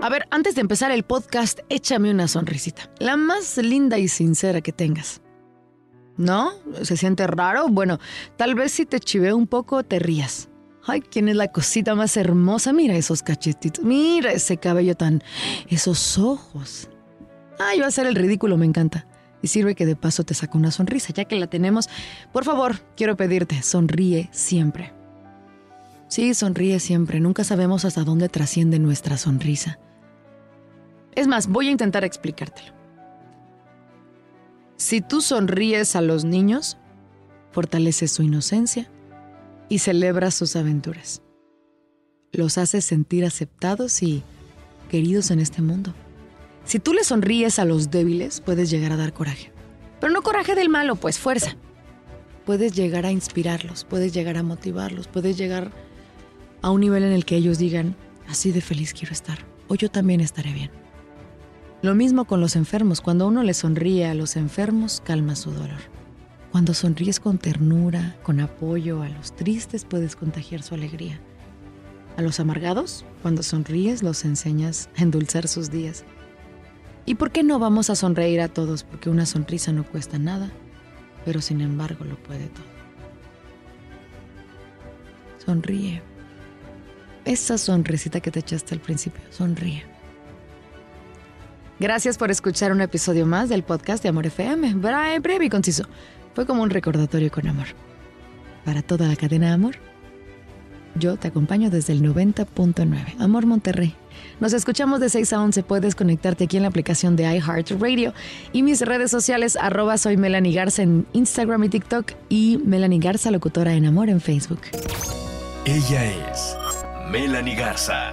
A ver, antes de empezar el podcast, échame una sonrisita. La más linda y sincera que tengas. ¿No? ¿Se siente raro? Bueno, tal vez si te chiveo un poco, te rías. Ay, ¿quién es la cosita más hermosa? Mira esos cachetitos. Mira ese cabello tan... Esos ojos. Ay, va a ser el ridículo, me encanta. Y sirve que de paso te saco una sonrisa, ya que la tenemos. Por favor, quiero pedirte, sonríe siempre. Sí, sonríe siempre. Nunca sabemos hasta dónde trasciende nuestra sonrisa. Es más, voy a intentar explicártelo. Si tú sonríes a los niños, fortaleces su inocencia y celebras sus aventuras. Los haces sentir aceptados y queridos en este mundo. Si tú le sonríes a los débiles, puedes llegar a dar coraje. Pero no coraje del malo, pues fuerza. Puedes llegar a inspirarlos, puedes llegar a motivarlos, puedes llegar a un nivel en el que ellos digan, así de feliz quiero estar, o yo también estaré bien. Lo mismo con los enfermos. Cuando uno le sonríe a los enfermos, calma su dolor. Cuando sonríes con ternura, con apoyo a los tristes, puedes contagiar su alegría. A los amargados, cuando sonríes, los enseñas a endulzar sus días. ¿Y por qué no vamos a sonreír a todos? Porque una sonrisa no cuesta nada, pero sin embargo lo puede todo. Sonríe. Esa sonrisita que te echaste al principio, sonríe. Gracias por escuchar un episodio más del podcast de Amor FM. Breve, breve y conciso. Fue como un recordatorio con amor. Para toda la cadena Amor, yo te acompaño desde el 90.9. Amor Monterrey. Nos escuchamos de 6 a 11. Puedes conectarte aquí en la aplicación de iHeartRadio y mis redes sociales arroba soy Melanie Garza en Instagram y TikTok y Melanie Garza, locutora en Amor en Facebook. Ella es Melanie Garza